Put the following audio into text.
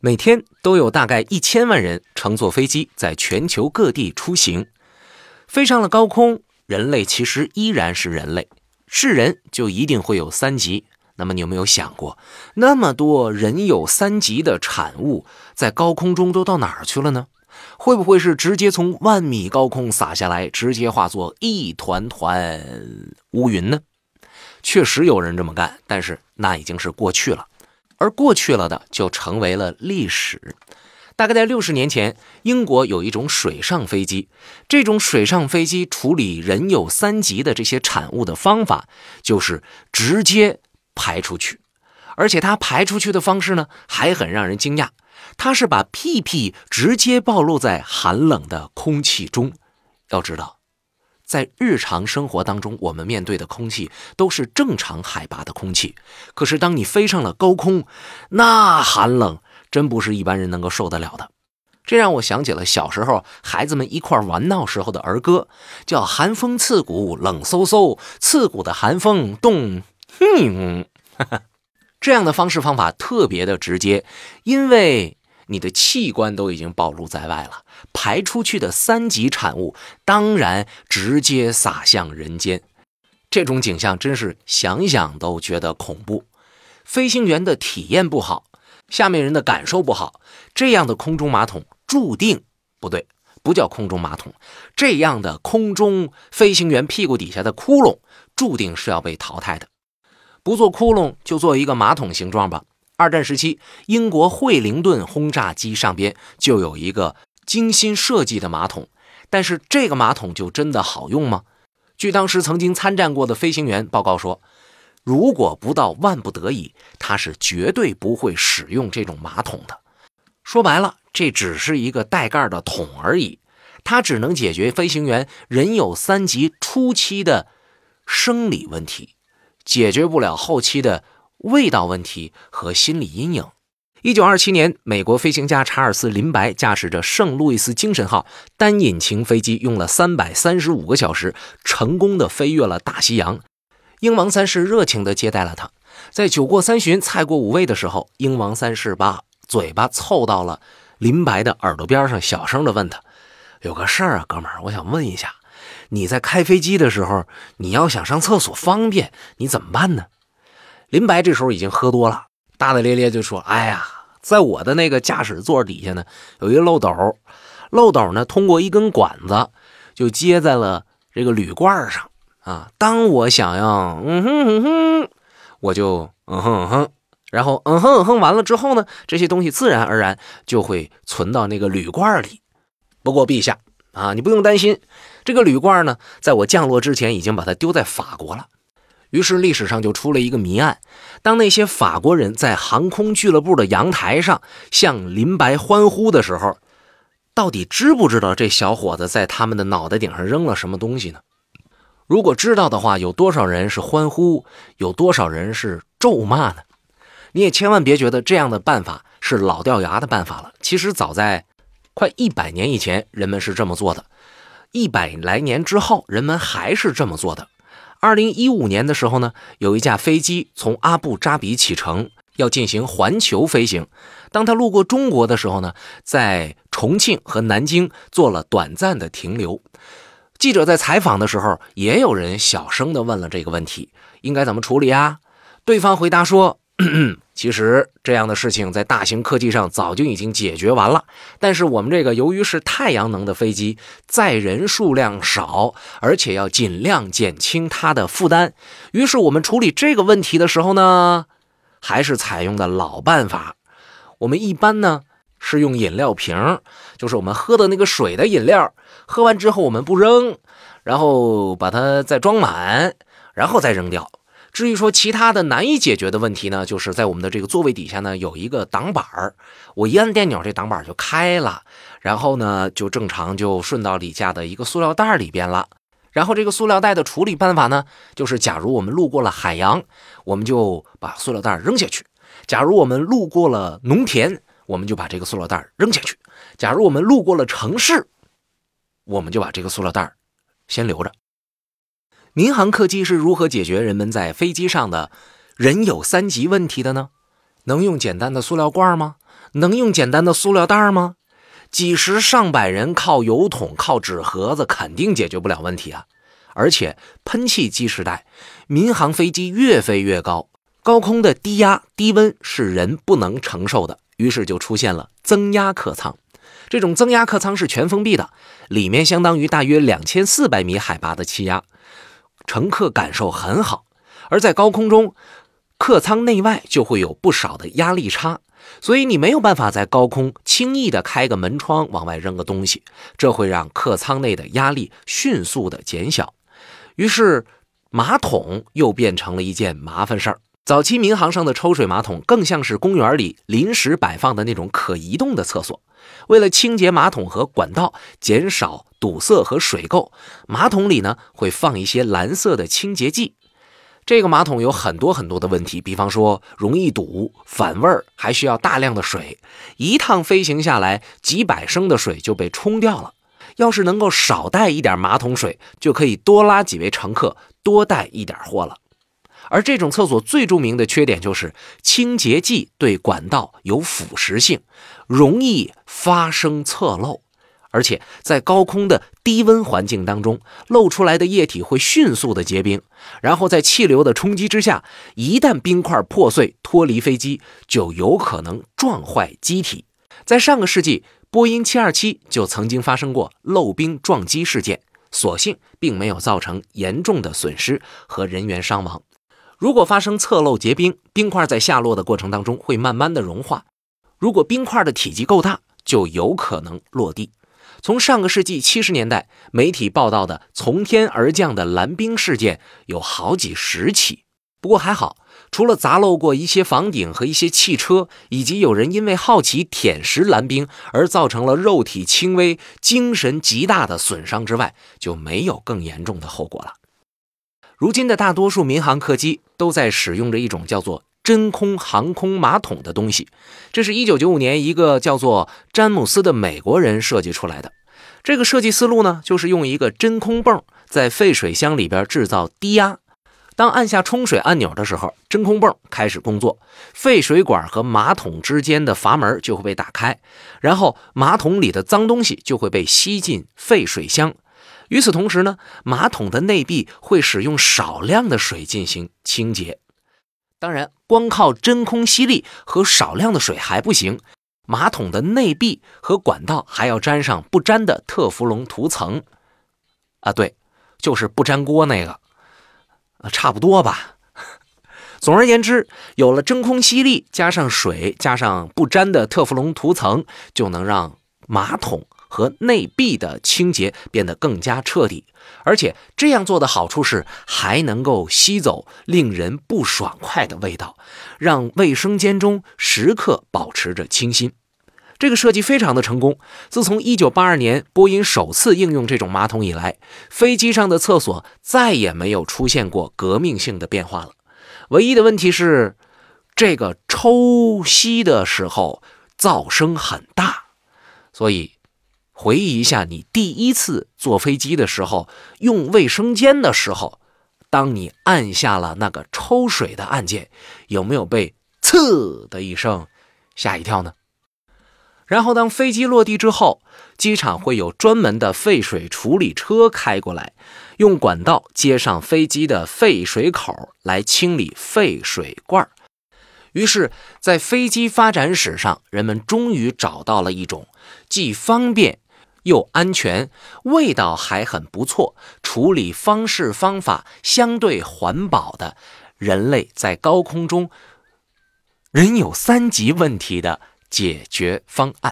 每天都有大概一千万人乘坐飞机在全球各地出行。飞上了高空，人类其实依然是人类，是人就一定会有三急。那么你有没有想过，那么多人有三急的产物在高空中都到哪儿去了呢？会不会是直接从万米高空洒下来，直接化作一团团乌云呢？确实有人这么干，但是那已经是过去了。而过去了的就成为了历史。大概在六十年前，英国有一种水上飞机，这种水上飞机处理人有三急的这些产物的方法，就是直接排出去，而且它排出去的方式呢，还很让人惊讶，它是把屁屁直接暴露在寒冷的空气中。要知道。在日常生活当中，我们面对的空气都是正常海拔的空气。可是，当你飞上了高空，那寒冷真不是一般人能够受得了的。这让我想起了小时候孩子们一块玩闹时候的儿歌，叫“寒风刺骨，冷飕飕，刺骨的寒风冻”。哼，这样的方式方法特别的直接，因为。你的器官都已经暴露在外了，排出去的三级产物当然直接洒向人间。这种景象真是想想都觉得恐怖。飞行员的体验不好，下面人的感受不好，这样的空中马桶注定不对，不叫空中马桶，这样的空中飞行员屁股底下的窟窿注定是要被淘汰的。不做窟窿，就做一个马桶形状吧。二战时期，英国惠灵顿轰炸机上边就有一个精心设计的马桶，但是这个马桶就真的好用吗？据当时曾经参战过的飞行员报告说，如果不到万不得已，他是绝对不会使用这种马桶的。说白了，这只是一个带盖的桶而已，它只能解决飞行员人有三级初期的生理问题，解决不了后期的。味道问题和心理阴影。一九二七年，美国飞行家查尔斯·林白驾驶着圣路易斯精神号单引擎飞机，用了三百三十五个小时，成功的飞越了大西洋。英王三世热情的接待了他。在酒过三巡、菜过五味的时候，英王三世把嘴巴凑到了林白的耳朵边上，小声的问他：“有个事儿啊，哥们儿，我想问一下，你在开飞机的时候，你要想上厕所方便，你怎么办呢？”林白这时候已经喝多了，大大咧咧就说：“哎呀，在我的那个驾驶座底下呢，有一个漏斗，漏斗呢通过一根管子就接在了这个铝罐上啊。当我想要嗯哼嗯哼，我就嗯哼嗯哼，然后嗯哼嗯哼完了之后呢，这些东西自然而然就会存到那个铝罐里。不过陛下啊，你不用担心，这个铝罐呢，在我降落之前已经把它丢在法国了。”于是历史上就出了一个谜案：当那些法国人在航空俱乐部的阳台上向林白欢呼的时候，到底知不知道这小伙子在他们的脑袋顶上扔了什么东西呢？如果知道的话，有多少人是欢呼，有多少人是咒骂呢？你也千万别觉得这样的办法是老掉牙的办法了。其实早在快一百年以前，人们是这么做的；一百来年之后，人们还是这么做的。二零一五年的时候呢，有一架飞机从阿布扎比启程，要进行环球飞行。当他路过中国的时候呢，在重庆和南京做了短暂的停留。记者在采访的时候，也有人小声的问了这个问题：应该怎么处理啊？对方回答说。其实这样的事情在大型科技上早就已经解决完了，但是我们这个由于是太阳能的飞机，载人数量少，而且要尽量减轻它的负担，于是我们处理这个问题的时候呢，还是采用的老办法。我们一般呢是用饮料瓶，就是我们喝的那个水的饮料，喝完之后我们不扔，然后把它再装满，然后再扔掉。至于说其他的难以解决的问题呢，就是在我们的这个座位底下呢有一个挡板儿，我一按电钮，这挡板就开了，然后呢就正常就顺到底下的一个塑料袋里边了。然后这个塑料袋的处理办法呢，就是假如我们路过了海洋，我们就把塑料袋扔下去；假如我们路过了农田，我们就把这个塑料袋扔下去；假如我们路过了城市，我们就把这个塑料袋先留着。民航客机是如何解决人们在飞机上的人有三急问题的呢？能用简单的塑料罐吗？能用简单的塑料袋吗？几十上百人靠油桶、靠纸盒子，肯定解决不了问题啊！而且喷气机时代，民航飞机越飞越高，高空的低压、低温是人不能承受的，于是就出现了增压客舱。这种增压客舱是全封闭的，里面相当于大约两千四百米海拔的气压，乘客感受很好。而在高空中，客舱内外就会有不少的压力差。所以你没有办法在高空轻易的开个门窗往外扔个东西，这会让客舱内的压力迅速的减小。于是马桶又变成了一件麻烦事儿。早期民航上的抽水马桶更像是公园里临时摆放的那种可移动的厕所。为了清洁马桶和管道，减少堵塞和水垢，马桶里呢会放一些蓝色的清洁剂。这个马桶有很多很多的问题，比方说容易堵、反味儿，还需要大量的水。一趟飞行下来，几百升的水就被冲掉了。要是能够少带一点马桶水，就可以多拉几位乘客，多带一点货了。而这种厕所最著名的缺点就是清洁剂对管道有腐蚀性，容易发生侧漏。而且在高空的低温环境当中，漏出来的液体会迅速的结冰，然后在气流的冲击之下，一旦冰块破碎脱离飞机，就有可能撞坏机体。在上个世纪，波音727就曾经发生过漏冰撞击事件，所幸并没有造成严重的损失和人员伤亡。如果发生侧漏结冰，冰块在下落的过程当中会慢慢的融化，如果冰块的体积够大，就有可能落地。从上个世纪七十年代，媒体报道的从天而降的蓝冰事件有好几十起。不过还好，除了砸漏过一些房顶和一些汽车，以及有人因为好奇舔食蓝冰而造成了肉体轻微、精神极大的损伤之外，就没有更严重的后果了。如今的大多数民航客机都在使用着一种叫做真空航空马桶的东西，这是一九九五年一个叫做詹姆斯的美国人设计出来的。这个设计思路呢，就是用一个真空泵在废水箱里边制造低压。当按下冲水按钮的时候，真空泵开始工作，废水管和马桶之间的阀门就会被打开，然后马桶里的脏东西就会被吸进废水箱。与此同时呢，马桶的内壁会使用少量的水进行清洁。当然，光靠真空吸力和少量的水还不行。马桶的内壁和管道还要沾上不粘的特氟龙涂层，啊，对，就是不粘锅那个，差不多吧。总而言之，有了真空吸力，加上水，加上不粘的特氟龙涂层，就能让马桶和内壁的清洁变得更加彻底。而且这样做的好处是，还能够吸走令人不爽快的味道，让卫生间中时刻保持着清新。这个设计非常的成功。自从1982年波音首次应用这种马桶以来，飞机上的厕所再也没有出现过革命性的变化了。唯一的问题是，这个抽吸的时候噪声很大。所以，回忆一下你第一次坐飞机的时候，用卫生间的时候，当你按下了那个抽水的按键，有没有被“呲”的一声吓一跳呢？然后，当飞机落地之后，机场会有专门的废水处理车开过来，用管道接上飞机的废水口来清理废水罐。于是，在飞机发展史上，人们终于找到了一种既方便又安全、味道还很不错、处理方式方法相对环保的人类在高空中仍有三级问题的。解决方案。